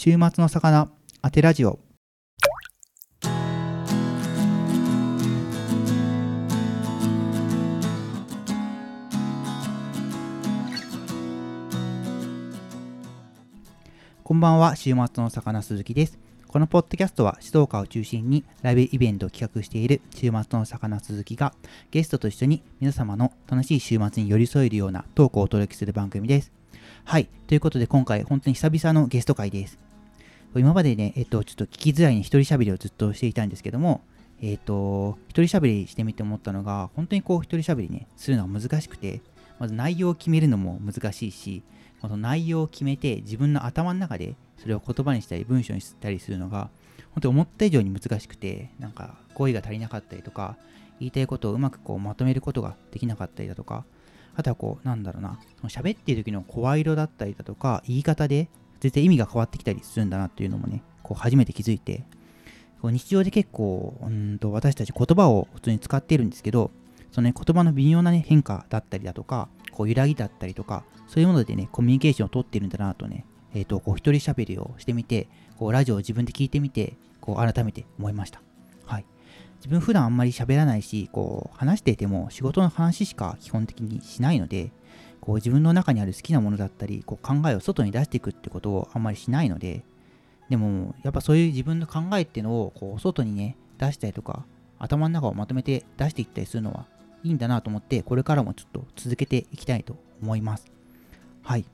週末の魚当てラジオこんばんは週末の魚鈴木ですこのポッドキャストは静岡を中心にライブイベントを企画している週末の魚鈴木がゲストと一緒に皆様の楽しい週末に寄り添えるようなトークをお届けする番組です。はい。ということで今回本当に久々のゲスト会です。今までね、えっと、ちょっと聞きづらいに一人喋りをずっとしていたんですけども、えっと、一人喋りしてみて思ったのが、本当にこう一人喋りね、するのは難しくて、まず内容を決めるのも難しいし、この内容を決めて自分の頭の中でそれを言葉にしたり文章にしたりするのが本当に思った以上に難しくてなんか語彙が足りなかったりとか言いたいことをうまくこうまとめることができなかったりだとかあとはこうなんだろうな喋っている時の声色だったりだとか言い方で全然意味が変わってきたりするんだなっていうのもねこう初めて気づいて日常で結構うんと私たち言葉を普通に使っているんですけどその、ね、言葉の微妙な、ね、変化だったりだとかこう揺らぎだったりとかそういうものでねコミュニケーションをとっているんだなとねえっ、ー、と、こう、一人喋りをしてみて、こう、ラジオを自分で聞いてみて、こう、改めて思いました。はい。自分普段あんまり喋らないし、こう、話していても仕事の話しか基本的にしないので、こう、自分の中にある好きなものだったり、こう、考えを外に出していくってことをあんまりしないので、でも、やっぱそういう自分の考えっていうのを、こう、外にね、出したりとか、頭の中をまとめて出していったりするのはいいんだなと思って、これからもちょっと続けていきたいと思います。はい。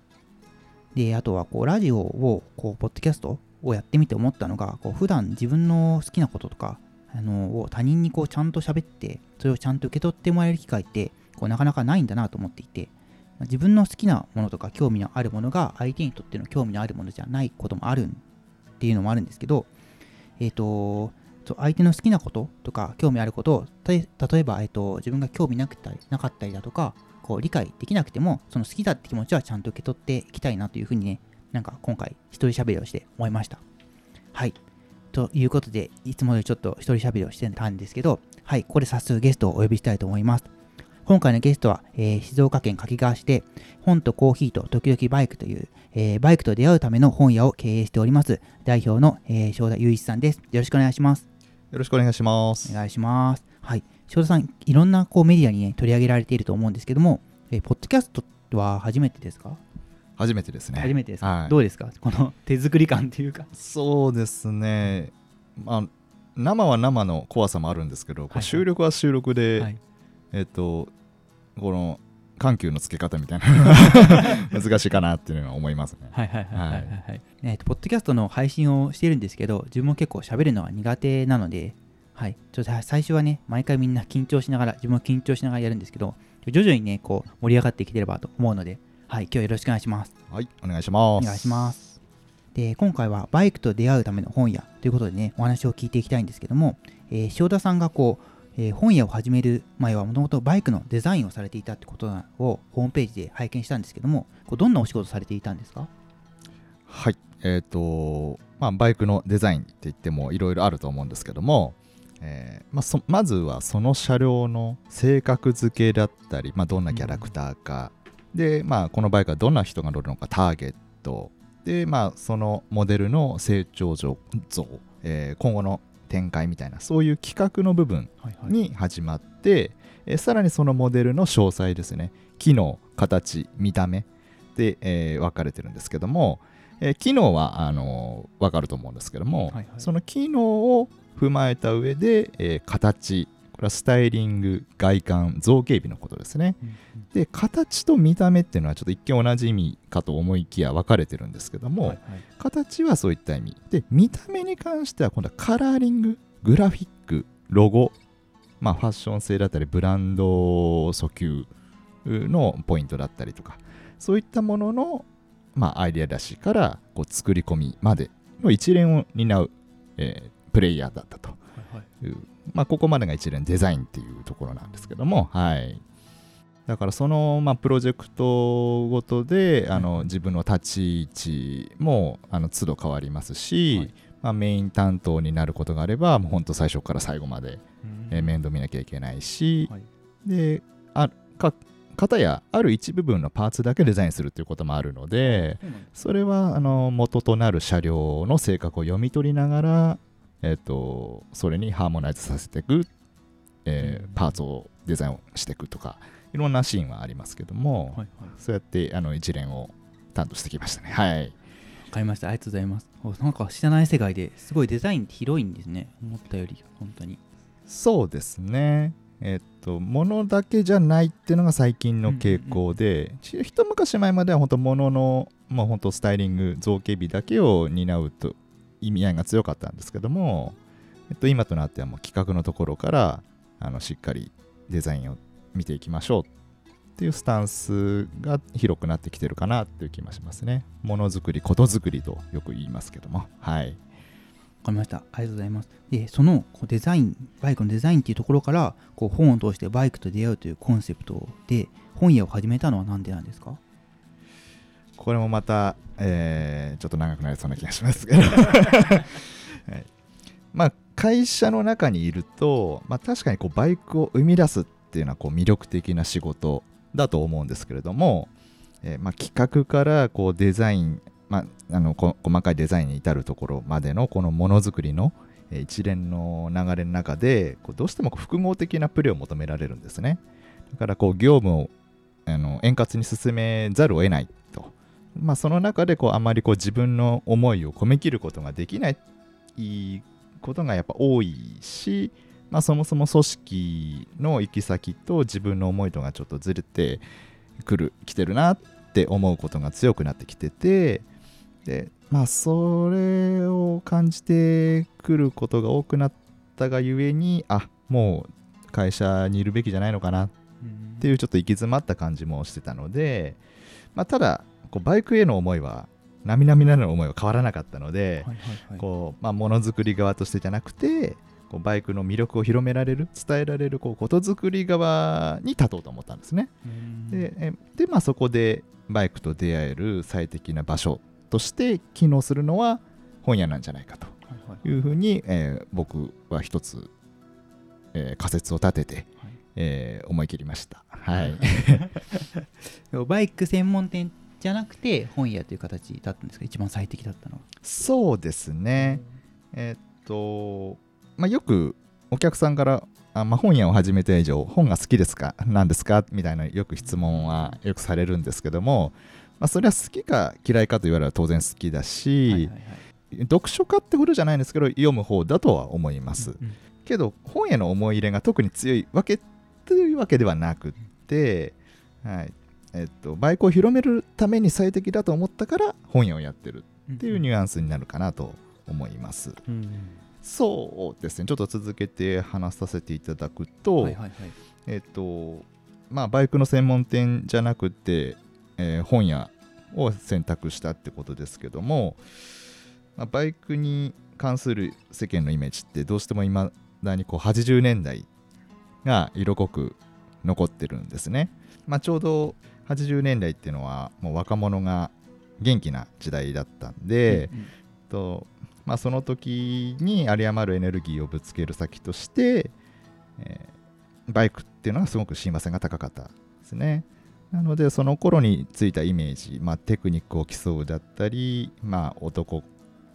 で、あとはこうラジオを、こうポッドキャストをやってみて思ったのが、こう普段自分の好きなこととか、あのを他人にこうちゃんと喋って、それをちゃんと受け取ってもらえる機会って、こうなかなかないんだなと思っていて、自分の好きなものとか興味のあるものが相手にとっての興味のあるものじゃないこともあるっていうのもあるんですけど、えっ、ー、と、相手の好きなこととか興味あることを、例えば、えーと、自分が興味なくたりなかったりだとか、こう理解できなくても、その好きだって気持ちはちゃんと受け取っていきたいなというふうにね、なんか今回一人喋りをして思いました。はい。ということで、いつもよりちょっと一人喋りをしてたんですけど、はい、ここで早速ゲストをお呼びしたいと思います。今回のゲストは、えー、静岡県掛川市で、本とコーヒーと時々バイクという、えー、バイクと出会うための本屋を経営しております、代表の、えー、正田雄一さんです。よろしくお願いします。よろしくお願いします。お願いします。はい。正田さん、いろんなこうメディアに、ね、取り上げられていると思うんですけども、えー、ポッドキャストは初めてですか？初めてですね。初めてですか、はい、どうですか？この手作り感っていうか。そうですね。まあ、生は生の怖さもあるんですけど、はいはい、収録は収録で、はい、えっ、と、この緩急のつけ方みたいな 難しいかなっていうのは思いますね。はいはいはいはい、はい、えっ、と、ポッドキャストの配信をしているんですけど、自分も結構喋るのは苦手なので、はい。ちょっと最初はね、毎回みんな緊張しながら、自分も緊張しながらやるんですけど、徐々にね、こう、盛り上がっていければと思うので、はい。今日よろしくお願いします。はい。お願いします。お願いします。で、今回はバイクと出会うための本屋ということでね、お話を聞いていきたいんですけども、えー、塩田さんがこう、えー、本屋を始める前はもともとバイクのデザインをされていたってことをホームページで拝見したんですけども、こうどんなお仕事されていたんですか？はい、えっ、ー、と、まあ、バイクのデザインって言ってもいろいろあると思うんですけども、えーまあ、まずはその車両の性格付けだったり、まあ、どんなキャラクターか、うん、で、まあ、このバイクはどんな人が乗るのかターゲット。で、まあ、そのモデルの成長像、えー、今後の展開みたいなそういう企画の部分に始まって、はいはい、えさらにそのモデルの詳細ですね。機能形見た目で、えー、分かれてるんですけども、えー、機能はあのー、分かると思うんですけども、はいはい、その機能を踏まえた上で、えー、形これはスタイリング外観造形美のことですね、うんうん、で形と見た目っていうのはちょっと一見同じ意味かと思いきや分かれてるんですけども、はいはい、形はそういった意味。で見た目に関しては今度はカラーリンググラフィックロゴまあファッション性だったりブランド訴求のポイントだったりとかそういったものの、まあ、アイデア出しからこう作り込みまでの一連を担う、えー、プレイヤーだったという、まあ、ここまでが一連デザインっていうところなんですけども、はい、だからその、まあ、プロジェクトごとであの自分の立ち位置もあの都度変わりますし、はい、まあ、メイン担当になることがあればもう本当最初から最後まで、えー、面倒見なきゃいけないし、はい、であか方やある一部分のパーツだけデザインするっていうこともあるのでそれはあの元となる車両の性格を読み取りながら、えー、とそれにハーモナイズさせていく、えーパーツをデザインをしていくとかいろんなシーンはありますけども、はいはい。そうやってあの一連を担当してきましたね。はい。わかりました。ありがとうございます。おなんか知らない世界ですごいデザイン広いんですね。思ったより本当に。そうですね。えっと物だけじゃないっていうのが最近の傾向で、ち一昔前までは本当物のまあ本当スタイリング造形美だけを担うと意味合いが強かったんですけども、えっと、今となってはもう企画のところからあのしっかりデザインを見ていきましょうっていうスタンスが広くなってきてるかなっていう気もしますね。ものづくり、ことづくりとよく言いますけども。はい。わかりました。ありがとうございます。で、そのこうデザイン、バイクのデザインっていうところから、こう本を通してバイクと出会うというコンセプトで、本屋を始めたのは何でなんですか？これもまた、えーちょっと長くなりそうな気がしますけど、はい。まあ会社の中にいると、まあ、確かにこうバイクを生み出すっていうのはこう魅力的な仕事だと思うんですけれども、えーまあ、企画からこうデザイン、まあ、あのこ細かいデザインに至るところまでのこのものづくりのえー一連の流れの中でこうどうしても複合的なプレーを求められるんですね。だからこう業務をあの円滑に進めざるを得ない。と、まあ、その中でこうあまりこう自分の思いを込めきることができないことがやっぱ多いし、まあ、そもそも組織の行き先と自分の思いとがちょっとずれてくる来てるなって思うことが強くなってきててでまあそれを感じてくることが多くなったがゆえにあもう会社にいるべきじゃないのかなっていうちょっと行き詰まった感じもしてたので、まあ、ただこうバイクへの思いは並々ならぬ思いは変わらなかったので、ものづくり側としてじゃなくてこうバイクの魅力を広められる伝えられるこうことづくり側に立とうと思ったんですね。うん。でえで、まあ、そこでバイクと出会える最適な場所として機能するのは本屋なんじゃないかとはいうふうに、えー僕は一つ、えー仮説を立てて、はい。えー思い切りました。はい、バイク専門店じゃなくて本屋という形だったんですか？一番最適だったのは。そうですね。えーっと、まあ、よくお客さんから、あまあ、本屋を始めた以上、本が好きですか？何ですか？みたいなよく質問はよくされるんですけども、まあ、それは好きか嫌いかと言われれば当然好きだし、はいはいはい。読書家ってほどじゃないんですけど、読む方だとは思います。うんけど、本への思い入れが特に強いわけというわけではなくって、はいえっと、バイクを広めるために最適だと思ったから本屋をやってるっていうニュアンスになるかなと思います。うんそうですね、ちょっと続けて話させていただくと。えっと、まあ、バイクの専門店じゃなくて、えー本屋を選択したってことですけども、まあ、バイクに関する世間のイメージってどうしても今だにこう80年代が色濃く残ってるんですね。まあ、ちょうど80年代っていうのはもう若者が元気な時代だったんで、うんうんとまあ、その時に有り余るエネルギーをぶつける先として、えーバイクっていうのはすごく親和性が高かったですね。なのでその頃についたイメージ、まあ、テクニックを競うだったり、まあ、男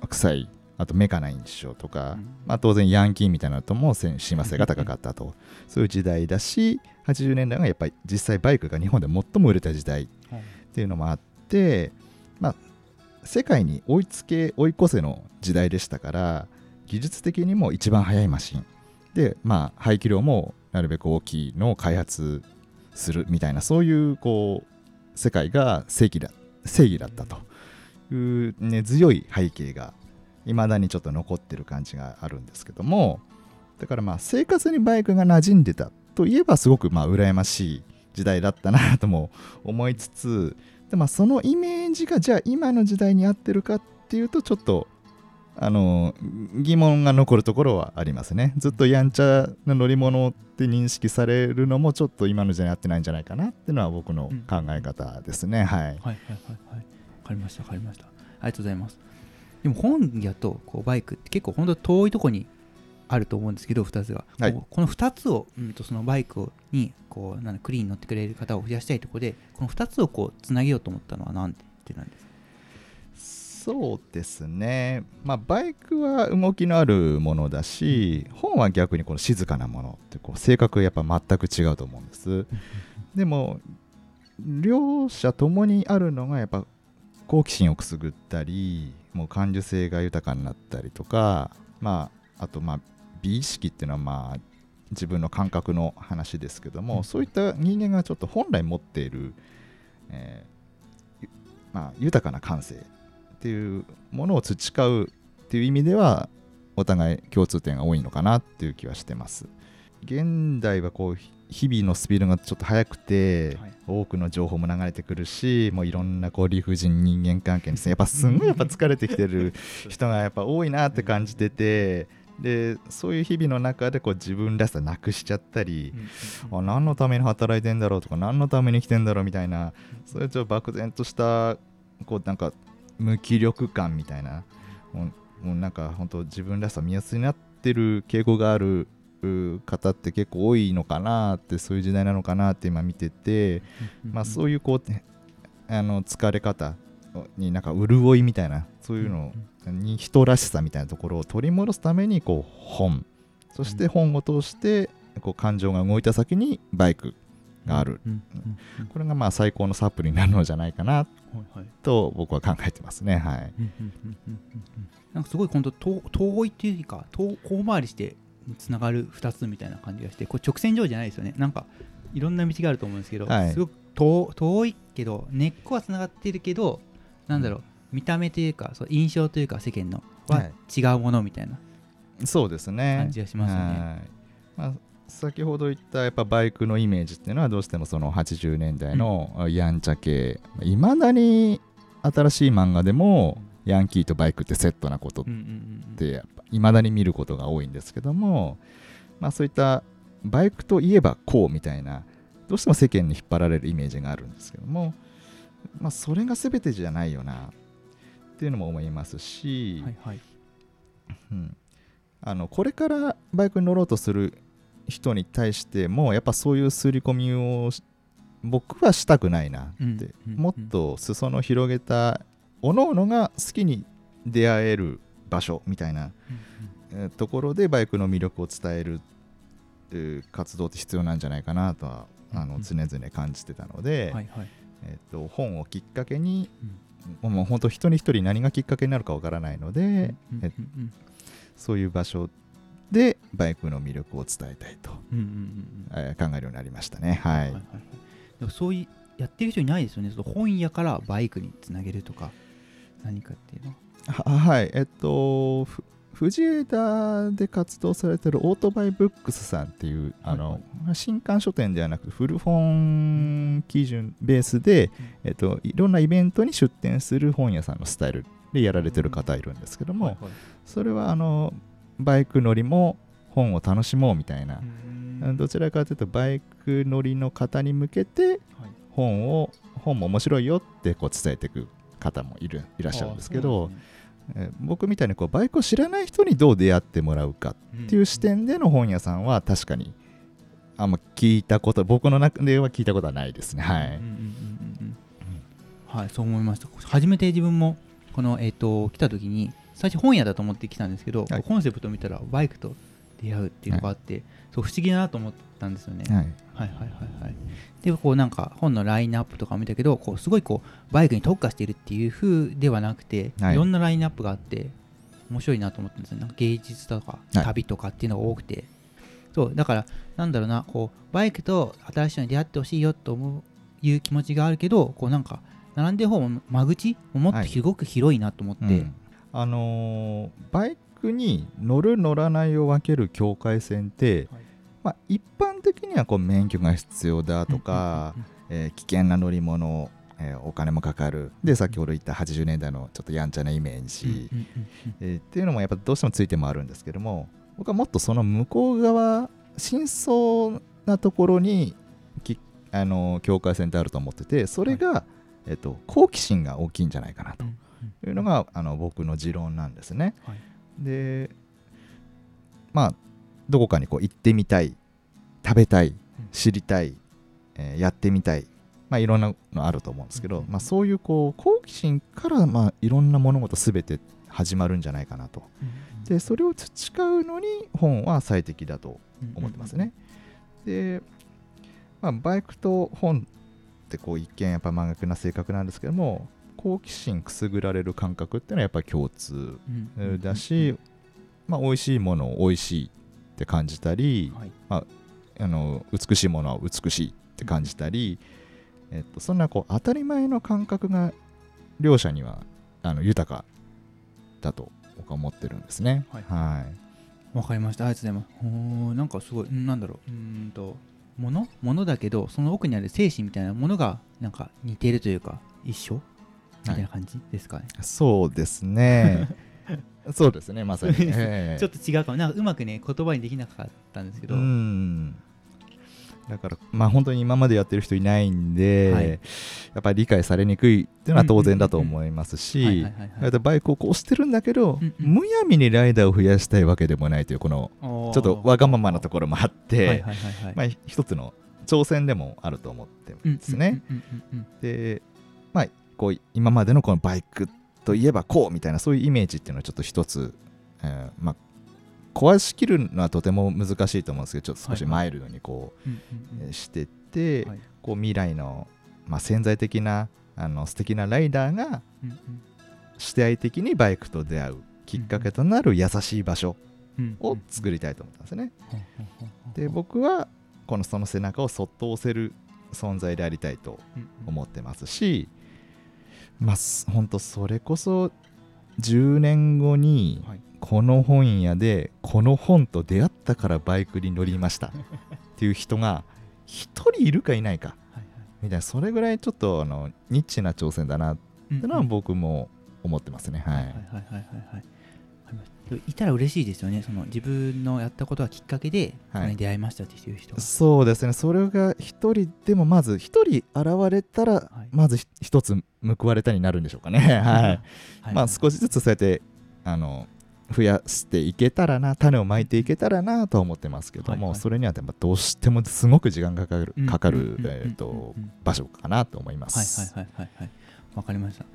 臭いあとメカな印象とか、うん。まあ、当然ヤンキーみたいなのとも親和性が高かったと。そういう時代だし80年代がやっぱり実際バイクが日本で最も売れた時代はいっていうのもあって、まあ、世界に追いつけ追い越せの時代でしたから技術的にも一番速いマシン。で、まあ、排気量もなるべく大きいのを開発するみたいなそういうこう世界が正義だ正義だったという、ね、強い背景がいまだにちょっと残ってる感じがあるんですけどもだからまあ生活にバイクが馴染んでたといえばすごくまあ羨ましい時代だったなとも思いつつで、まあ、そのイメージがじゃあ今の時代に合ってるかっていうとちょっとあの疑問が残るところはありますねずっとやんちゃな乗り物って認識されるのもちょっと今の時代に合ってないんじゃないかなっていうのは僕の考え方ですね、はいはいはいはいはい。わかりましたわかりました。ありがとうございます。でも本屋とこうバイクって結構本当遠いとこにあると思うんですけど2つが、はい。この2つを、うん、とそのバイクをにこうなんだクリーンに乗ってくれる方を増やしたいところでこの2つをこうつなげようと思ったのは何てなんですか？そうですね、まあ、バイクは動きのあるものだし、本は逆にこの静かなものってこう性格やっぱ全く違うと思うんです。でも両者ともにあるのがやっぱ好奇心をくすぐったりもう感受性が豊かになったりとか、まあ、あとまあ美意識っていうのはまあ自分の感覚の話ですけども、うんそういった人間がちょっと本来持っている、えーゆまあ、豊かな感性っていうものを培うっていう意味ではお互い共通点が多いのかなっていう気はしてます。現代はこうひ日々のスピードがちょっと速くて、はい。多くの情報も流れてくるしもういろんなこう理不尽人間関係にやっぱすんごいやっぱ疲れてきてる 人がやっぱ多いなって感じててでそういう日々の中でこう自分らしさなくしちゃったり、あ何のために働いてんだろうとか何のために生きてんだろうみたいなそういうちょっと漠然としたこうなんか無気力感みたいなもうもうなんか本当自分らしさ見やすになってる傾向があるう方って結構多いのかなってそういう時代なのかなって今見てて、まあ、そういうこうねあの疲れ方になんか潤いみたいなそういうのに人らしさみたいなところを取り戻すためにこう本そして本を通してこう感情が動いた先にバイクがある。これがまあ最高のサプリになるのじゃないかな。と僕は考えてますね。はい。なんかすごい本当遠遠いっていうか遠遠回りしてつながる2つみたいな感じがしてこれ直線上じゃないですよね。なんかいろんな道があると思うんですけど、はい。すごく遠遠いけど根っこはつながってるけどなんだろう見た目というかそう印象というか世間のははい。違うものみたいなそうですね。感じがしますよね。はい。まあ、先ほど言ったやっぱバイクのイメージっていうのはどうしてもその80年代のやんちゃ系。いまだに新しい漫画でもヤンキーとバイクってセットなことってやっぱ未だに見ることが多いんですけども、まあ、そういったバイクといえばこうみたいなどうしても世間に引っ張られるイメージがあるんですけども、まあ、それが全てじゃないよなっていうのも思いますし、はいはい。うん、あのこれからバイクに乗ろうとする人に対してもやっぱそういう刷り込みをし僕はしたくないなって、もっと裾野広げた各々が好きに出会える場所みたいな、ところでバイクの魅力を伝えるえー活動って必要なんじゃないかなとはあうん。の常々感じてたので、えー、と本をきっかけに、もう本当一人一人何がきっかけになるかわからないので、えそういう場所でバイクの魅力を伝えたいと、考えるようになりましたね。はい。はいそういうやってる人いないですよね。その本屋からバイクにつなげるとか何かっていうのは？ははい。えっと、ふ藤枝で活動されてるオートバイブックスさんっていう、あの、はい新刊書店ではなく古本基準ベースで、えっと、いろんなイベントに出店する本屋さんのスタイルでやられてる方いるんですけども、はいはい。それはあのバイク乗りも本を楽しもうみたいな。う、ん。どちらかというとバイク乗りの方に向けてはい。本を本も面白いよってこう伝えていく方もいるいらっしゃるんですけど、えー僕みたいにこうバイクを知らない人にどう出会ってもらうかっていう視点での本屋さんは確かにあんま聞いたこと僕の中では聞いたことはないですね。はい、うんうんうんうんうん。はい。そう思いました。初めて自分もこのえっ、と来た時に最初本屋だと思って来たんですけど、はい。コンセプト見たらバイクと出会うっていうのがあって、そう不思議だなと思ったんですよね、はい。はいはいはいはい。でこうなんか本のラインナップとか見たけどこうすごいこうバイクに特化しているっていう風ではなくて、はい。い、ろんなラインナップがあって面白いなと思ったんですよね。なんか芸術とかはい。旅とかっていうのが多くて、そうだからなんだろうなこうバイクと新しいのに出会ってほしいよと思ういう気持ちがあるけどこうなんか並んでる方も間口ももっとすごく広いなと思って、うん。あのーバイクに乗る乗らないを分ける境界線って、はい。まあ、一般的にはこう免許が必要だとか、えー危険な乗り物、えーお金もかかる。で先ほど言った80年代のちょっとやんちゃなイメージ、えーっていうのもやっぱどうしてもついてもあるんですけども僕はもっとその向こう側真相なところにきあの境界線ってあると思っててそれが、えっと、好奇心が大きいんじゃないかなというのがあの僕の持論なんですね。はいでまあどこかにこう行ってみたい食べたい知りたい、えーやってみたい。まあいろんなのあると思うんですけど、うん。まあ、そういうこう好奇心からまあいろんな物事すべて始まるんじゃないかなと。でそれを培うのに本は最適だと思ってますね。で、まあ、バイクと本ってこう一見やっぱ真逆な性格なんですけども好奇心くすぐられる感覚っていうのはやっぱり共通だし、まあ、美味しいものを美味しいって感じたり、はい。あの美しいものは美しいって感じたり、えっと、そんなこう当たり前の感覚が両者にはあの豊かだと僕は思ってるんですね。はい。はい。わかりました。ありがとうございます。なんかすごいんなんだろう。うーんとものものだけどその奥にある精神みたいなものがなんか似てるというか一緒？みたいな感じですかね、そうですね。そうですね、まさに。ええ。ちょっと違うかも。なんかうまくね言葉にできなかったんですけど、うん。だから、まあ本当に今までやってる人いないんで、はい。やっぱり理解されにくいっていうのは当然だと思いますはいしバイクをこうしてるんだけど、うんうん。むやみにライダーを増やしたいわけでもないという、このちょっとわがままなところもあって、一つの挑戦でもあると思ってるんですね。で、まあ、こう今までのこのバイクといえばこうみたいなそういうイメージっていうのはちょっと一つ、えーまあ、壊しきるのはとても難しいと思うんですけどちょっと少しマイルドにこうしてって、はい。こう未来の、まあ、潜在的なあの素敵なライダーが主体的にバイクと出会うきっかけとなる優しい場所うんを作りたいと思ったんですね。で僕はこのその背中をそっと押せる存在でありたいと思ってますし、まあ、本当それこそ10年後にはい。この本屋でこの本と出会ったからバイクに乗りました っていう人が1人いるかいないかみたいなそれぐらいちょっとあのニッチな挑戦だなっていうのは僕も思ってますね。はい。はいはいはいはいはい。はいいたら嬉しいですよね。その自分のやったことがきっかけではい。出会いましたっていう人が、そうですね。それが1人でもまず1人現れたらはい。まず1つ報われたになるんでしょうかね。はい。はい。まあ少しずつそうやってあの増やしていけたらな種をまいていけたらなとは思ってますけども、はいはい。それにはどうしてもすごく時間がかかるうん。かかる場所かなと思いまはいす。はいはいはいはい。わかりました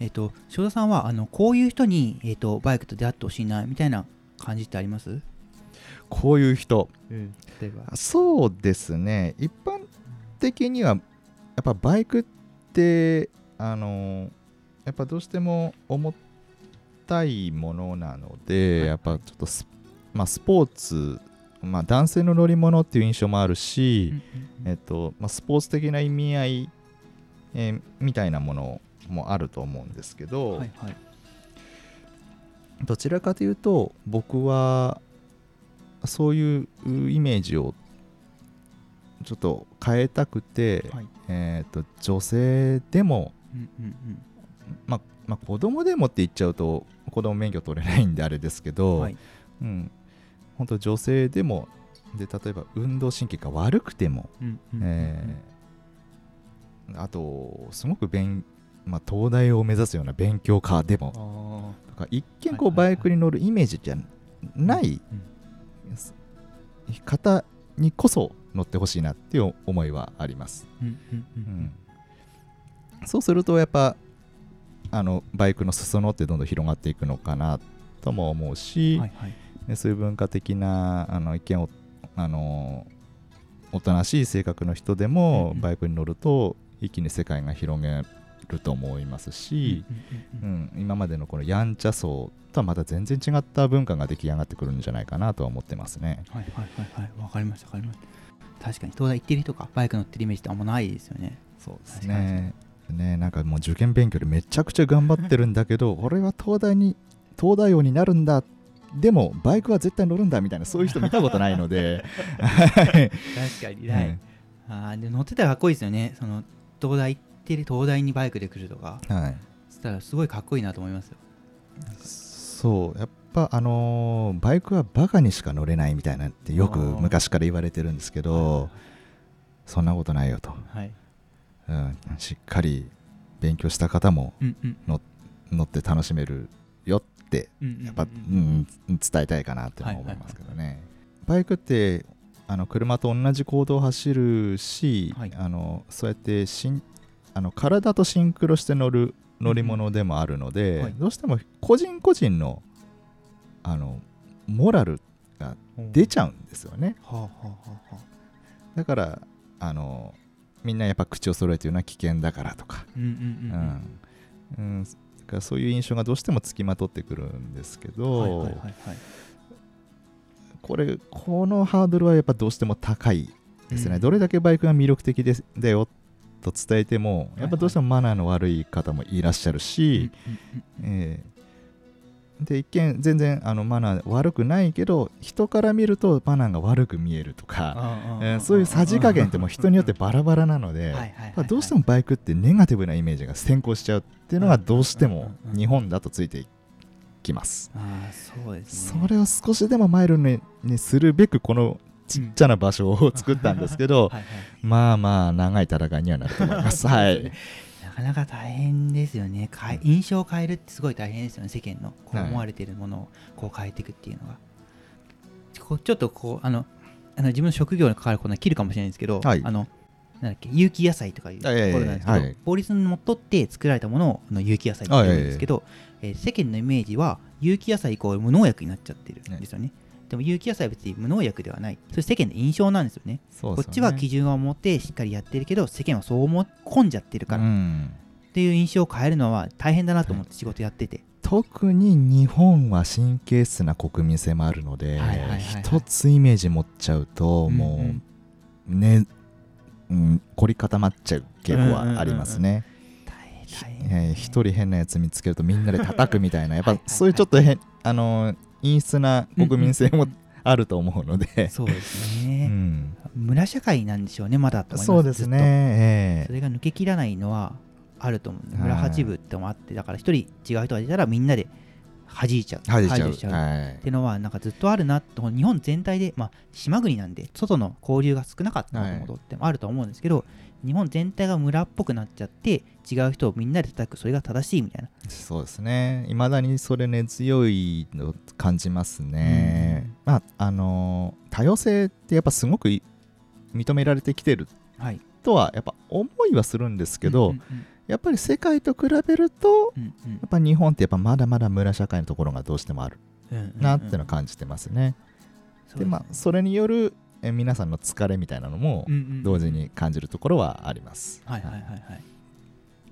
えっ、と塩田さんはあのこういう人に、えー、とバイクと出会ってほしいなみたいな感じってあります、こういう人。例えば。そうですね。一般的にはやっぱバイクってあのやっぱどうしても重たいものなので、はい。やっぱちょっとス,、まあ、スポーツ、まあ、男性の乗り物っていう印象もあるし、えっとまあ、スポーツ的な意味合い、えーみたいなものもあると思うんですけど、はいはい。どちらかというと僕はそういうイメージをちょっと変えたくて、はい。えー、と女性でも、うんうんうん。まあまあ、子供でもって言っちゃうと子供免許取れないんであれですけど、はい。うん、本当女性でもで例えば運動神経が悪くても、あとすごく勉、まあ、東大を目指すような勉強家でもあとか一見こうバイクに乗るイメージじゃないうん方にこそ乗ってほしいなっていう思いはあります、そうするとやっぱあのバイクの裾野ってどんどん広がっていくのかなとも思うし、はいはい。でそういう文化的なあの一見おあのおとなしい性格の人でうんもうん。バイクに乗ると一気に世界が広げると思いますし、うんうんうんうん、今までのこのやんちゃ層とはまた全然違った文化が出来上がってくるんじゃないかなとは思ってますね。はいはいはいはい。わかりましたわかりました。確かに東大行ってる人かバイク乗ってるイメージってあんまないですよね。そうですね。ねなんかもう受験勉強でめちゃくちゃ頑張ってるんだけど 俺は東大に東大王になるんだ。でもバイクは絶対乗るんだみたいなそういう人見たことないので。はい。確かにはい。あーで乗ってたらかっこいいですよね。その東大行ってる東大にバイクで来るとかはい。そしたらすごいかっこいいなと思いますよ。そうやっぱあのーバイクはバカにしか乗れないみたいなってよく昔から言われてるんですけどそんなことないよと、はい。うん、しっかり勉強した方もうんうん。乗って楽しめるよってうんうんうん。やっぱ、うん、伝えたいかなって思いますけどね、バイクってあの車と同じ行動を走るし、はい。あのそうやってしんあの体とシンクロして乗る乗り物でもあるので、はい。どうしても個人個人のあのモラルが出ちゃうんですよね。はあはあはあはあ。だからあのみんなやっぱ口を揃えて言うのは危険だからとか、そういう印象がどうしてもつきまとってくるんですけど、はいはいはいはい。これこのハードルはやっぱどうしても高いですね、うん。どれだけバイクが魅力的ですだよと伝えてもいやっぱどうしてもマナーの悪い方もいらっしゃるし、えーで一見全然あのマナー悪くないけど人から見るとマナーが悪く見えるとか、えーそういうさじ加減ってもう人によってバラバラなので、まあどうしてもバイクってネガティブなイメージが先行しちゃうっていうのがどうしても日本だとついてきます。ああそうですね。それを少しでもマイルににするべくこのちっちゃな場所を作ったんですけど、はいはい。まあまあ長い戦いにはなると思います。はい。なかなか大変ですよね。印象を変えるってすごい大変ですよね。世間のこうはい思われているものをこう変えていくっていうのが、こうちょっとこうあのあの自分の職業に関わることは切るかもしれないんですけど、はい。あのなんだっけ有機野菜とかいうところなんですけど、はい。法律にのっとって作られたものをあの有機野菜って言うんですけど、えー世間のイメージは有機野菜イコール無農薬になっちゃってるんですよね。でも有機野菜は別に無農薬ではない。それ世間の印象なんですよね。ねこっちは基準を持ってしっかりやってるけど、世間はそう思い込んじゃってるから、っうんていう印象を変えるのは大変だなと思って仕事やってて。特に日本は神経質な国民性もあるので、はいはい一つイメージ持っちゃうと、もうんうね、うん、凝り固まっちゃう傾向はありますね。大変大変えー一人変なやつ見つけるとみんなで叩くみたいな、やっぱそういうちょっと変、あのー陰湿な国民性もあると思うので、そうですうね、ん、村社会なんでしょうね、まだと思います。そうですね。えそれが抜けきらないのはあると思う。はい。村八部ってもあって、だから一人違う人がいたらみんなで弾いちゃう。え恥じちゃう。ちゃう。はい。っていうのはなんかずっとあるなと日本全体で、まあ、島国なんで外の交流が少なかったもとってあると思うんですけど、日本全体が村っぽくなっちゃって違う人をみんなで叩くそれが正しいみたいな。そうですね。いまだにそれ根強いの感じますね。まあ、あのー多様性ってやっぱすごくい認められてきてるはい。とはやっぱ思いはするんですけど、うんやっぱり世界と比べると、うんうん。やっぱ日本ってやっぱまだまだ村社会のところがどうしてもあるうんうんうんなっていうのは感じてますね。そうでまあそれによるえ皆さんの疲れみたいなのも同時に感じるところはあります。はいはいはいはい。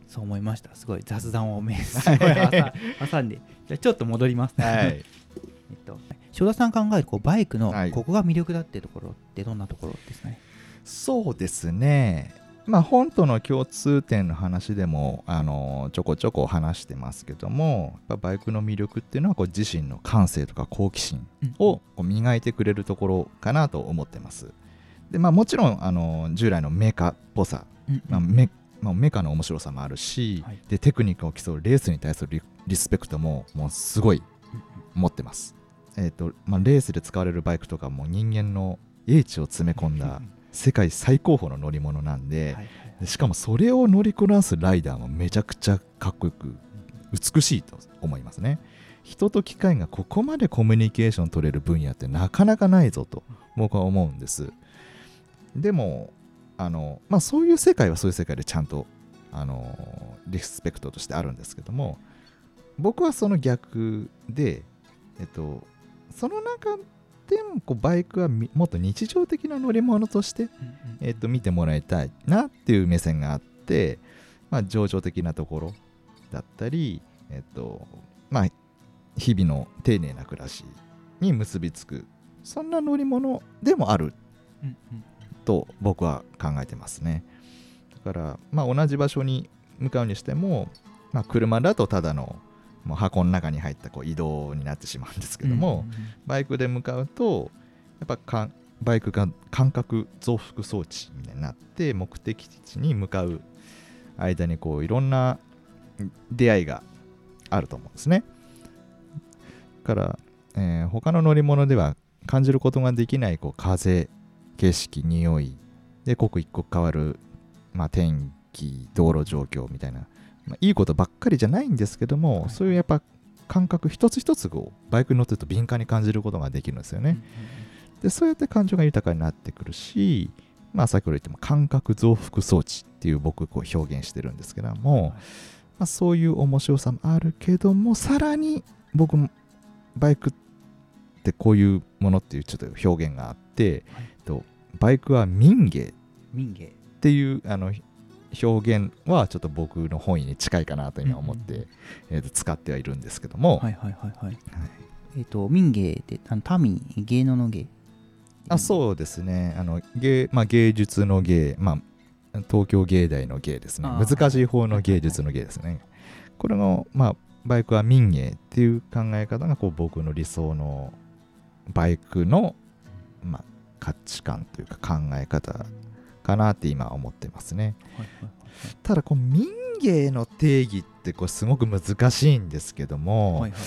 そう思いました。すごい。雑談をめすごい。挟挟んでじゃあちょっと戻りますね、はい。えっと正田さん考えるこうバイクのはい。ここが魅力だっていうところってどんなところですかね、そうですね。まあ本との共通点の話でもあのちょこちょこ話してますけども、やっぱバイクの魅力っていうのはこう自身の感性とか好奇心を磨いてくれるところかなと思ってます。でまあもちろんあの従来のメーカーっぽさ、うんまあメまあ、メカの面白さもあるし、はいでテクニックを競うレースに対するリリスペクトももうすごい持ってます。えっ、とまあレースで使われるバイクとかも人間の英知を詰め込んだ 世界最高峰の乗り物なんで、はいはい。でしかもそれを乗りこなすライダーもめちゃくちゃかっこよく美しいと思いますね。人と機械がここまでコミュニケーション取れる分野ってなかなかないぞと僕は思うんです。でもあの、まあ、そういう世界はそういう世界でちゃんとあのリスペクトとしてあるんですけども僕はその逆でえっとその中でもこうバイクはみもっと日常的な乗り物としてえっと見てもらいたいなっていう目線があって、まあ、情緒的なところだったり、えっとまあ、日々の丁寧な暮らしに結びつくそんな乗り物でもあると僕は考えてますね。だから、まあ、同じ場所に向かうにしても、まあ、車だとただのもう箱の中に入ったこう移動になってしまうんですけども、バイクで向かうとやっぱかバイクが感覚増幅装置みたいになって目的地に向かう間にこういろんな出会いがあると思うんですね。だから、えー他の乗り物では感じることができないこう風景色匂いで刻一刻変わる、まあ、天気道路状況みたいな、まあ、いいことばっかりじゃないんですけども、はいそういうやっぱ感覚一つ一つをバイクに乗ってると敏感に感じることができるんですよね。でそうやって感情が豊かになってくるし、まあ、先ほど言っても感覚増幅装置っていう僕こう表現してるんですけども、まあ、そういう面白さもあるけどもさらに僕もバイクってこういうものっていうちょっと表現があって、はい。とバイクは民芸。っ民芸。ていうあの表現はちょっと僕の本意に近いかなと今思って、えーと使ってはいるんですけども、はいはいはいはい。えっ、と民芸ってあの民芸能の芸？あそうですね。あの芸,、まあ、芸術の芸、まあ、東京芸大の芸ですね。難しい方の芸術の芸ですね。これの、まあ、バイクは民芸っていう考え方がこう僕の理想のバイクの、まあ、価値観というか考え方かなって今思ってますね。はいはいただこう民芸の定義ってこれすごく難しいんですけども、はいはい。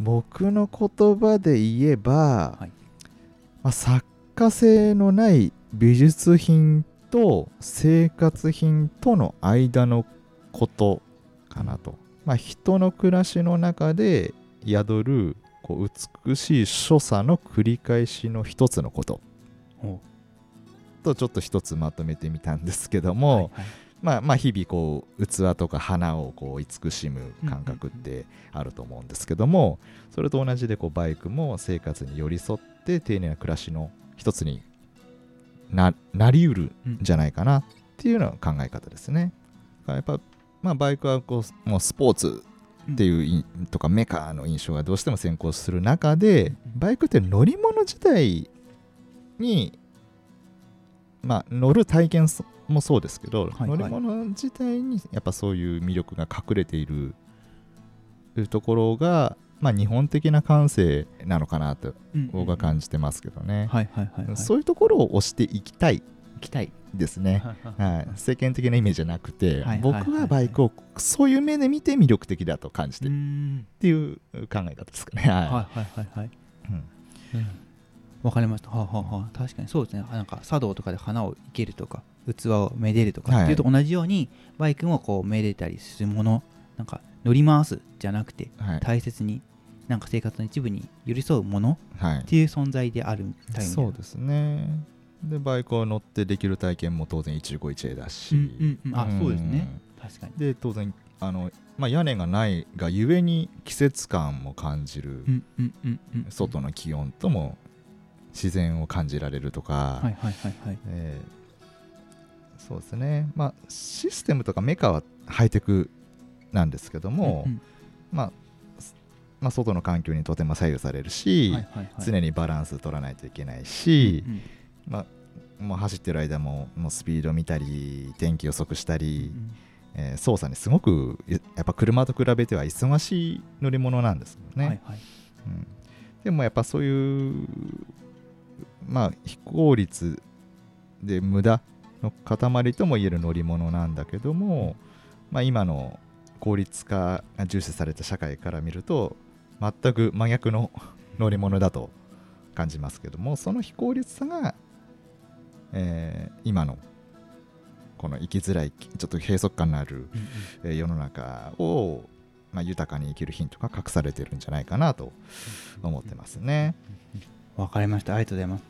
僕の言葉で言えば、はい。まあ、作家性のない美術品と生活品との間のことかなと、まあ、人の暮らしの中で宿るこう美しい所作の繰り返しの一つのこと。ほとちょっと一つまとめてみたんですけどうも、はいはいまあ、まあ日々こう器とか花をこう慈しむ感覚ってあると思うんですけどもそれと同じでこうバイクも生活に寄り添って丁寧な暮らしの一つにななりうるんじゃないかなっていうような考え方ですね。やっぱ、まあ、バイクはこうもうスポーツっていういとかメカの印象がどうしても先行する中でバイクって乗り物自体にまあ乗る体験そもそうですけど、はいはい。乗り物自体にやっぱそういう魅力が隠れているところが、まあ、日本的な感性なのかなとうん僕は感じてますけどね、そういうところを推していきたい。期待ですね、はい、世間的なイメージじゃなくて、僕はバイクをそういう目で見て魅力的だと感じてうるん。っていう考え方ですかね。はい。はいはいはいはい。うん。うんわかりました。はあ、はあはあ、確かに。そうですね。なんか茶道とかで花を生けるとか、器をめでるとか、はい。っていうと同じように、バイクもこうめでたりするもの、なんか乗り回すじゃなくて、はい。大切に、なんか生活の一部に寄り添うものはい。っていう存在であるタイムそうですね。で、バイクを乗ってできる体験も当然一期一会だし、うんうんうん。あそうですね。確かに。で、当然、あのまあ、屋根がないがゆえに季節感も感じる、うんうんうんうん。外の気温とも自然を感じられるとか、はいはいはいはい。えーそうですね、まあ、システムとかメカはハイテクなんですけども、うんうん。まあすまあ、外の環境にとても左右されるし、はいはいはい、常にバランス取らないといけないしう、んまあ、もう走ってる間ももうスピード見たり天気予測したうり、ん。えー操作にすごくいやっぱ車と比べては忙しい乗り物なんですよね、はいはい。うん、でもやっぱそういうまあ非効率で無駄の塊とも言える乗り物なんだけども、まあ、今の効率化が重視された社会から見ると全く真逆の乗り物だと感じますけどもその非効率さが、えー今のこの生きづらいちょっと閉塞感のある、世の中を、まあ、豊かに生きるヒントが隠されてるんじゃないかなと思ってますね。わかりました。ありがとうございます。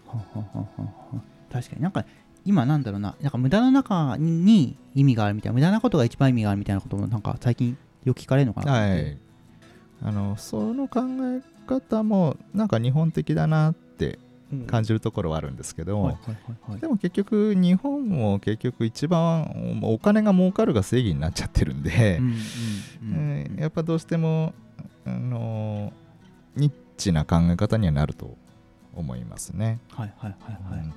確かになんか今なんだろうな、なんか無駄の中に意味があるみたいな、無駄なことが一番意味があるみたいなこともなんか最近よく聞かれるのかな。はい、あのその考え方もなんか日本的だなってうん感じるところはあるんですけど、でも結局日本も結局一番お金が儲かるが正義になっちゃってるんで、やっぱどうしても、あのニッチな考え方にはなると思いますね。はいはいはいはい。うん。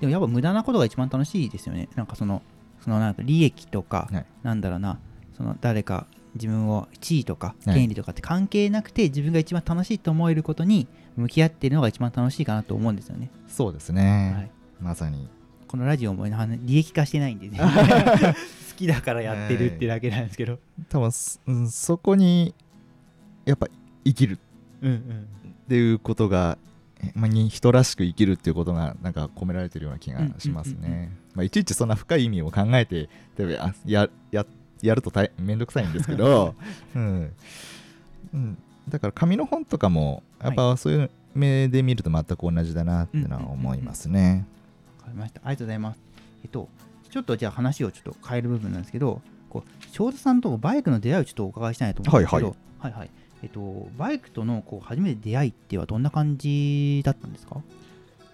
でもやっぱ無駄なことが一番楽しいですよね。なんかその、そのなんか利益とか、はい。なんだろうな、その誰か自分を地位とかはい。権利とかって関係なくて、自分が一番楽しいと思えることに向き合っているのが一番楽しいかなと思うんですよね。そうですね、はい、まさに。このラジオも利益化してないんでね。好きだからやってるってだけなんですけど、多分そ,、うん、そこにやっぱ生きるうんうん、っていうことが、えまあ、に人らしく生きるっていうことがなんか込められてるような気がしますね。まあ、いちいちそんな深い意味を考えて例えばあやややると大めんどくさいんですけど、うん、うん、だから紙の本とかもやっぱそういう目で見ると全く同じだなってのは思いますね。わかりました。ありがとうございます。えっと、ちょっとじゃあ話をちょっと変える部分なんですけど、こう翔太さんとバイクの出会いをちょっとお伺いしたいなと思うんですけど、はいはい。えっと、バイクとのこう初めて出会いってはどんな感じだったんですか？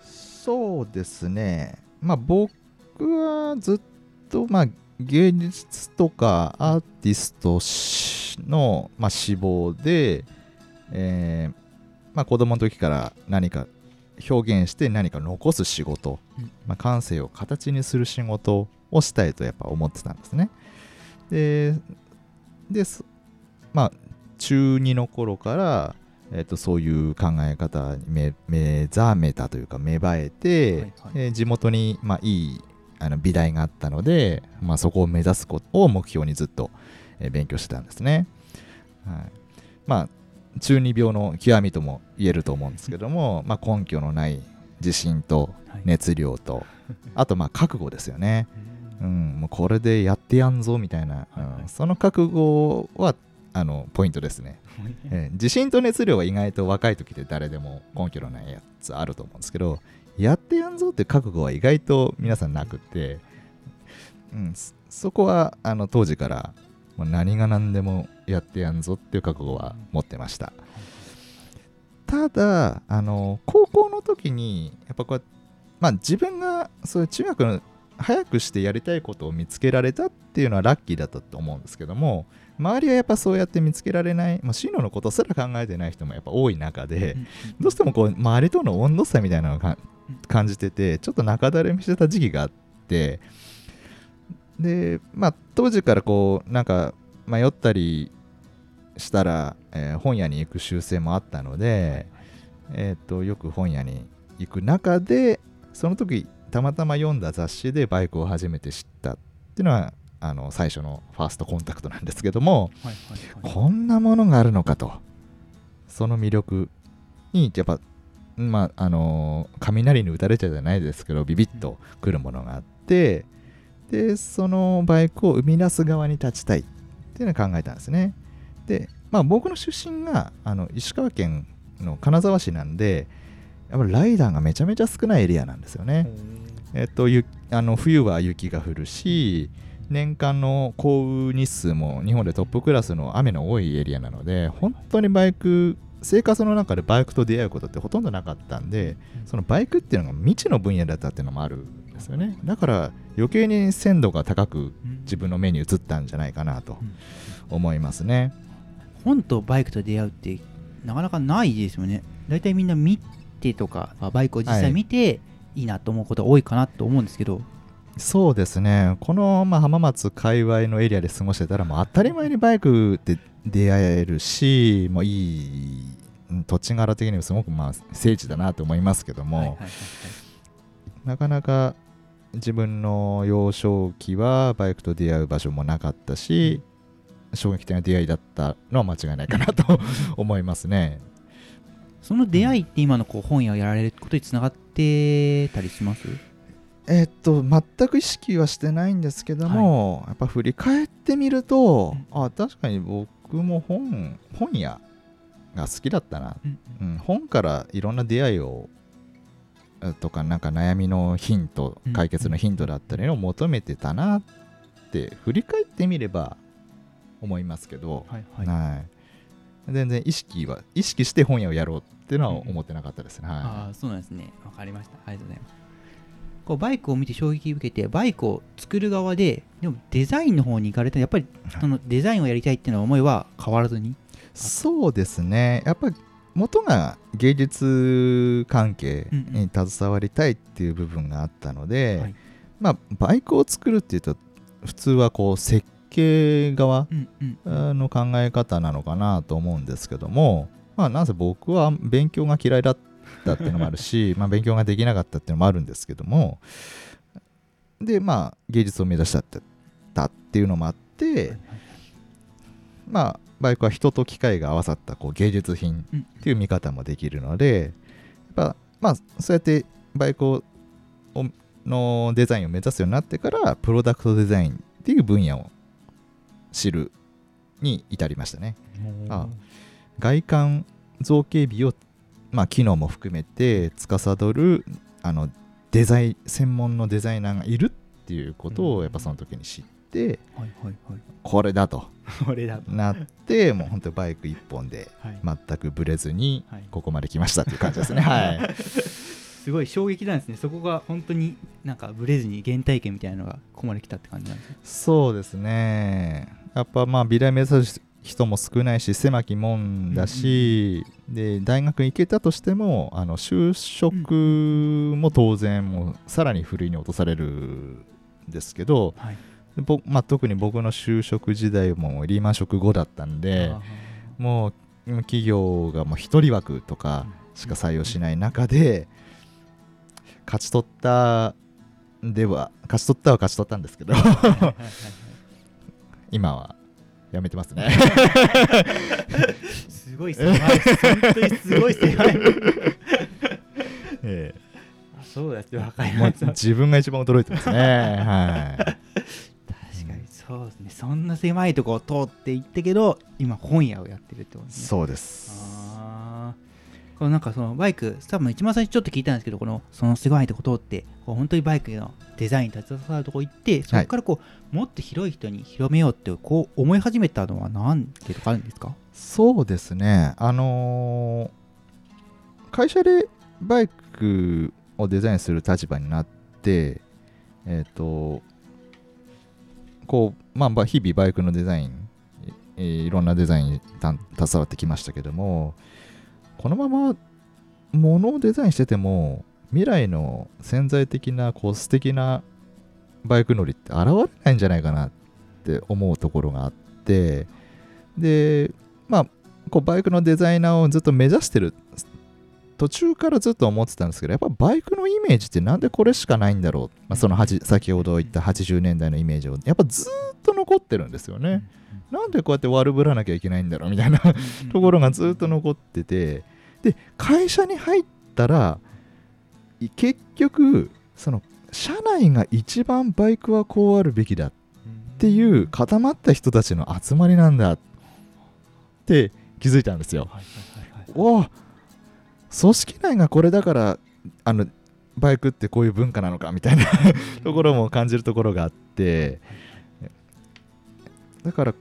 そうですね。まあ僕はずっと、まあ、芸術とかアーティストの、まあ、志望で、えーまあ、子供の時から何か表現して何か残す仕事、うんまあ、感性を形にする仕事をしたいとやっぱ思ってたんですね。で、ですまあ、中2の頃から、えっとそういう考え方に目目覚めたというか芽生えて、はいはい。えー地元に、まあ、いいあの美大があったので、まあ、そこを目指すことを目標にずっと、えー勉強してたんですね。はい、まあ中二病の極みとも言えると思うんですけども、まあ、根拠のない自信とはい。熱量と、あとまあ覚悟ですよね。うん、もうこれでやってやんぞみたいな、はいはい。うん。その覚悟はあのポイントですね、えー自信と熱量は意外と若い時で誰でも根拠のないやつあると思うんですけどやってやんぞって覚悟は意外と皆さんなくって、うん、そそこはあの当時から何が何でもやってやんぞっていう覚悟は持ってました。ただあの高校の時にやっぱこうまあ自分がそういう中学の早くしてやりたいことを見つけられたっていうのはラッキーだったと思うんですけども周りはやっぱそうやって見つけられない、まあ、進路のことすら考えてない人もやっぱ多い中で、どうしてもこう周りとの温度差みたいなのをか感じててちょっと中だるみしてた時期があってでまあ当時からこうなんか迷ったりしたら、えー本屋に行く習性もあったので、えー、とよく本屋に行く中でその時たまたま読んだ雑誌でバイクを初めて知ったっていうのはあの最初のファーストコンタクトなんですけどもはいはいはい。こんなものがあるのかと。その魅力にやっぱまああの雷に打たれちゃうじゃないですけどビビッとくるものがあってでそのバイクを生み出す側に立ちたいっていうのを考えたんですね。でまあ僕の出身があの石川県の金沢市なんでやっぱりライダーがめちゃめちゃ少ないエリアなんですよね、えっと、ゆあの冬は雪が降るし年間の降雨日数も日本でトップクラスの雨の多いエリアなので本当にバイク生活の中でバイクと出会うことってほとんどなかったんでそのバイクっていうのが未知の分野だったっていうのもあるんですよね。だから余計に鮮度が高く自分の目に映ったんじゃないかなと思いますね。本とバイクと出会うってなかなかないですよね。大体みんな見てとかあバイクを実際見ていいなと思うことが多いかなと思うんですけど、そうですね。この、まあ、浜松界隈のエリアで過ごしてたらもう当たり前にバイクで出会えるしもういいうん土地柄的にもすごくまあ聖地だなと思いますけども、なかなか自分の幼少期はバイクと出会う場所もなかったし衝撃的な出会いだったのは間違いないかなと 思いますね。その出会いって今のこう本屋をやられることにつながってたりします？えっと全く意識はしてないんですけども、やっぱ振り返ってみると、あ確かに僕も本本屋が好きだったな、うんうん、本からいろんな出会いをえとかなんか悩みのヒントうん。解決のヒントだったりを求めてたなって振り返ってみれば思いますけど、はいはい。はい。全然意識は意識して本屋をやろうっていうのは思ってなかったですね、あはあそうなんですね。わかりました。ありがとうございますこうバイクを見て衝撃を受けてバイクを作る側ででもデザインの方に行かれたやっぱりそのデザインをやりたいっていうの思いは変わらずに？い、そうですね。やっぱり元が芸術関係に携わりたいっていう部分があったので、はい。まあバイクを作るっていうと普通はこう設計側の考え方なのかなと思うんですけども、まあ、なぜ僕は勉強が嫌いだったっていうのもあるし まあ勉強ができなかったっていうのもあるんですけどもでまあ芸術を目指したってたっていうのもあってまあバイクは人と機械が合わさったこう芸術品っていう見方もできるのでやっぱまあそうやってバイクををのデザインを目指すようになってからプロダクトデザインっていう分野を知るに至りましたね。あ外観造形美を、まあ、機能も含めて司るあのデザイン専門のデザイナーがいるっていうことをやっぱその時に知って、はいはいはい。これだと。これだなってもう本当にバイク一本ではい。全くブレずにはい。ここまで来ましたっていう感じですね。はい。すごい衝撃なんですね。そこが本当になんかブレずに原体験みたいなのがここまで来たって感じなんですね。そうですね。やっぱまあ美大目指す人も少ないし狭きもんだし、で大学行けたとしてもあの就職も当然もうさらにふるいに落とされるんですけど、はい。ぼまあ、特に僕の就職時代もリーマン職後だったんであもう企業がもう一人枠とかしか採用しない中で勝ち取ったでは勝ち取ったは勝ち取ったんですけど。今はやめてますね。すごい狭い。本当にすごい狭い。えあそうだって分かりま自分が一番驚いてますね。はい。にそうですね。そんな狭いとこを通っていったけど今本屋をやってるってことですね。そうですこのなんかそのバイク多分一番最初ちょっと聞いたんですけどこのそのすごいとこ通ってこう本当にバイクのデザインに携わるとこ行ってそこからこう、もっと広い人に広めようってこう思い始めたのは何ていうとかあるんですか？そうですね。あのー会社でバイクをデザインする立場になってえっ、とこうまあまあ日々バイクのデザイン、えーいろんなデザインにた携わってきましたけどもこのまま物をデザインしてても未来の潜在的なこう素敵なバイク乗りって現れないんじゃないかなって思うところがあってでまあこうバイクのデザイナーをずっと目指してる途中からずっと思ってたんですけどやっぱバイクのイメージってなんでこれしかないんだろう、まあ、その先ほど言った80年代のイメージをやっぱずっと残ってるんですよね、なんでこうやって悪ぶらなきゃいけないんだろうみたいなところがずっと残ってて。で会社に入ったらい結局その社内が一番バイクはこうあるべきだっていう固まった人たちの集まりなんだって気づいたんですよ。はいはいはいはい。おお組織内がこれだからあのバイクってこういう文化なのかみたいなところも感じるところがあってだから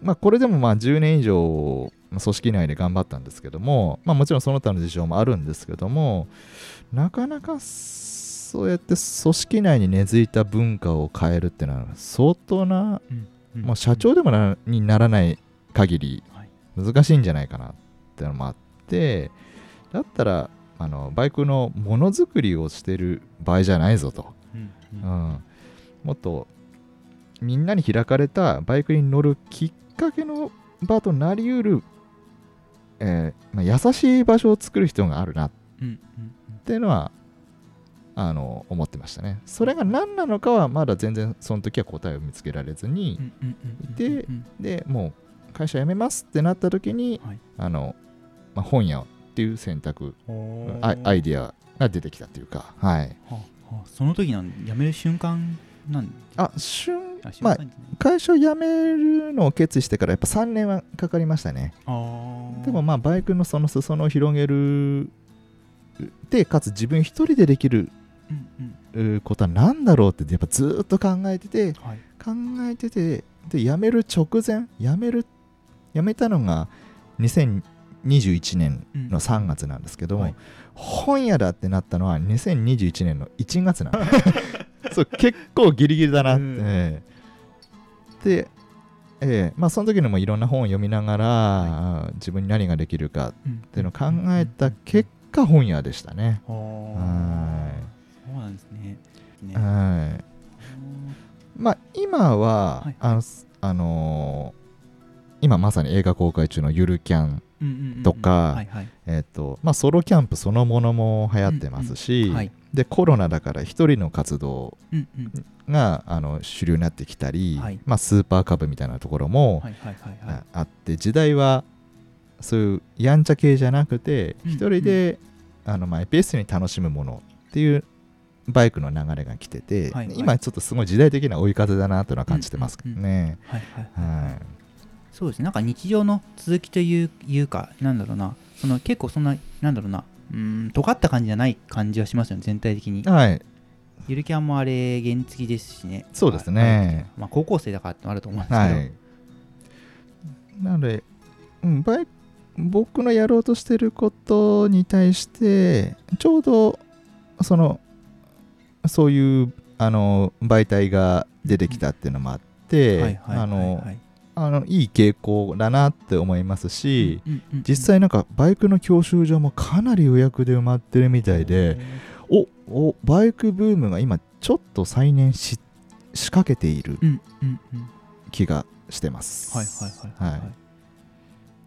まあこれでもまあ10年以上まあ組織内で頑張ったんですけどもまあもちろんその他の事情もあるんですけどもなかなかそうやって組織内に根付いた文化を変えるっていうのは相当なうん。もう社長でもなにならない限りはい。難しいんじゃないかなってのもあってだったらあのバイクのものづくりをしてる場合じゃないぞと、うんううん。ん、もっとみんなに開かれたバイクに乗るきっかけの場となりうる、えーまあ、優しい場所を作る必要があるなっうんうん。ていうのはあの思ってましたね。それが何なのかはまだ全然その時は答えを見つけられずに、うんうんうんでうん。でもう会社辞めますってなった時に、はい。あのまあ、本屋っていう選択うんアイアイデアが出てきたというかはい。はあはあ。その時なん辞める瞬間なんあ瞬あ瞬まあ会社を辞めるのを決意してからやっぱ3年はかかりましたね。でもまあバイクのその裾野を広げるでかつ自分一人でできることは何だろうってやっぱずっと考えててはい。考えててで辞める直前辞める辞めたのが2021年の3月なんですけども、はい。本屋だってなったのは2021年の1月なんですそう結構ギリギリだなって、うん。ええ。で、ええ。まあその時にもいろんな本を読みながら、あー自分に何ができるかっうんていうのを考えた結果本屋でしたね、ははあそうなんですね。ね。い。はいまあ今は、はい。あのあのー今まさに映画公開中のゆるキャン、うんうんうんうん。とかソロキャンプそのものも流行ってますし、はい。でコロナだから一人の活動うんうんがあの主流になってきたり、はい。まあ、スーパーカブみたいなところもああって時代はそういうやんちゃ系じゃなくてうん一人で、あのマイペースに楽しむものっていうバイクの流れが来てて、はいはい。今ちょっとすごい時代的な追い風だなというのは感じてますけどね。はいはいはい。はいそうですね。なんか日常の続きといういうかなんだろうな。その結構そんななんだろうな。うん尖った感じじゃない感じはしますよね。全体的に。はい。ゆるキャンもあれ原付ですしね。そうですね。まあ高校生だからってのあると思うんですけど、はい。なので、うん、バイ僕のやろうとしてることに対してちょうどそのそういうあの媒体が出てきたっていうのもあって、あのはいいい傾向だなって思いますし、実際なんかバイクの教習所もかなり予約で埋まってるみたいで、おおバイクブームが今ちょっと再燃し仕掛けている気がしてます。はいはいはいはい、はい。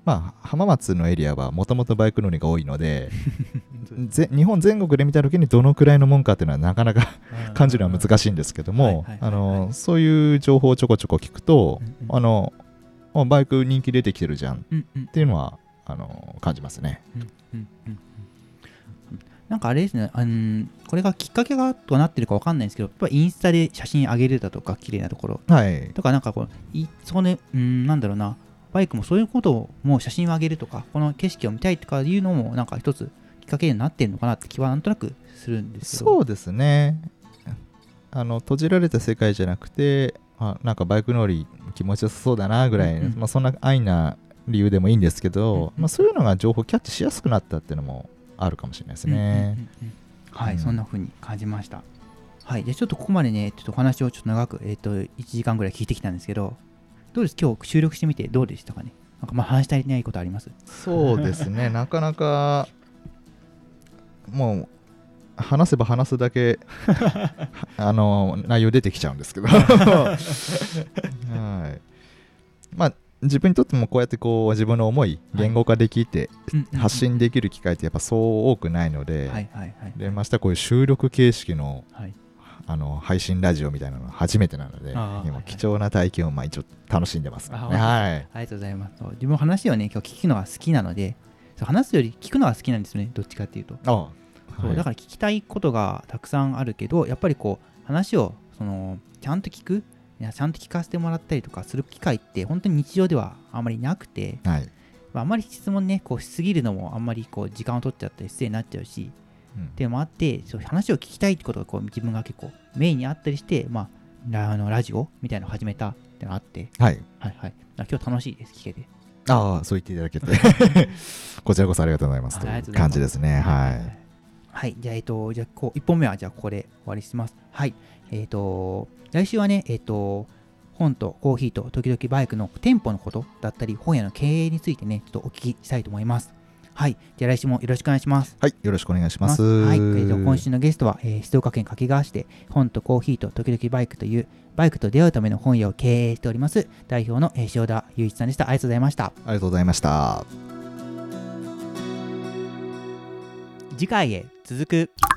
まあ、浜松のエリアはもともとバイク乗りが多いので ぜ日本全国で見た時にどのくらいのもんかっていうのはなかなか感じるのは難しいんですけどもそういう情報をちょこちょこ聞くとうんうん。あのあバイク人気出てきてるじゃんっうんうん。ていうのはあの感じますね。うんうんうんうん。なんかあれですね、あのこれがきっかけがとなってるかわかんないんですけど、やっぱインスタで写真上げるだとか、綺麗なところ。はい、とか、なんかこう、いそこで、うん、なんだろうな、バイクもそういうことをもう写真を上げるとか、この景色を見たいとかいうのも、なんか一つきっかけになってるのかなって気はなんとなくするんですけど。そうですね。あの閉じられた世界じゃなくてあなんかバイク乗り気持ちよさそうだなぐらい、うんうん。まあ、そんな安易な理由でもいいんですけど、うんうん。まあ、そういうのが情報をキャッチしやすくなったっていうのもあるかもしれないですうんうんね。うんうん。はい、うん。そんな風に感じました。はい、でちょっとここまでね、ちょっとお話をちょっと長く、えっ、と、1時間ぐらい聞いてきたんですけど、どうです？今日収録してみてどうでしたかね？なんかまあ話したいないことあります？そうですね。なかなかもう話せば話すだけ あの内容出てきちゃうんですけど。はい。まあ自分にとってもこうやってこう自分の思い言語化できて発信できる機会ってやっぱそう多くないので、はいはいはい。でましてこういう収録形式のはい、あの配信ラジオみたいなのは初めてなので今貴重な体験をまあ一応楽しんでます、ね、あはい。ありがとうございます。自分も話をね、今日聞くのが好きなので、話すより聞くのが好きなんですよね、どっちかっていうと。あそうだから聞きたいことがたくさんあるけど、やっぱりこう、話をそのちゃんと聞く、いやちゃんと聞かせてもらったりとかする機会って、本当に日常ではあまりなくて、はい、まあ、あまり質問ね、こうしすぎるのもあんまりこう時間を取っちゃったり失礼になっちゃうし、うんっていうのもあって、そう話を聞きたいってことがこう自分が結構メインにあったりして、まあ、ラあのラジオみたいなのを始めたってのがあって、はいはいはい。今日楽しいです、聞けて。ああ、そう言っていただけて。こちらこそありがとうございますという感じですね。はい。はい。じゃあ、えっと、じゃあ、こう、1本目は、じゃあ、ここで終わりします。はい。えっと、来週はね、えっと、本とコーヒーと時々バイクの店舗のことだったり、本屋の経営についてね、ちょっとお聞きしたいと思います。はい。じゃあ、来週もよろしくお願いします。はい、よろしくお願いします。はい。えっと、今週のゲストは、えー静岡県掛川市で、本とコーヒーと時々バイクという、バイクと出会うための本屋を経営しております、代表の、えー塩田雄一さんでした。ありがとうございました。ありがとうございました。次回へ続く。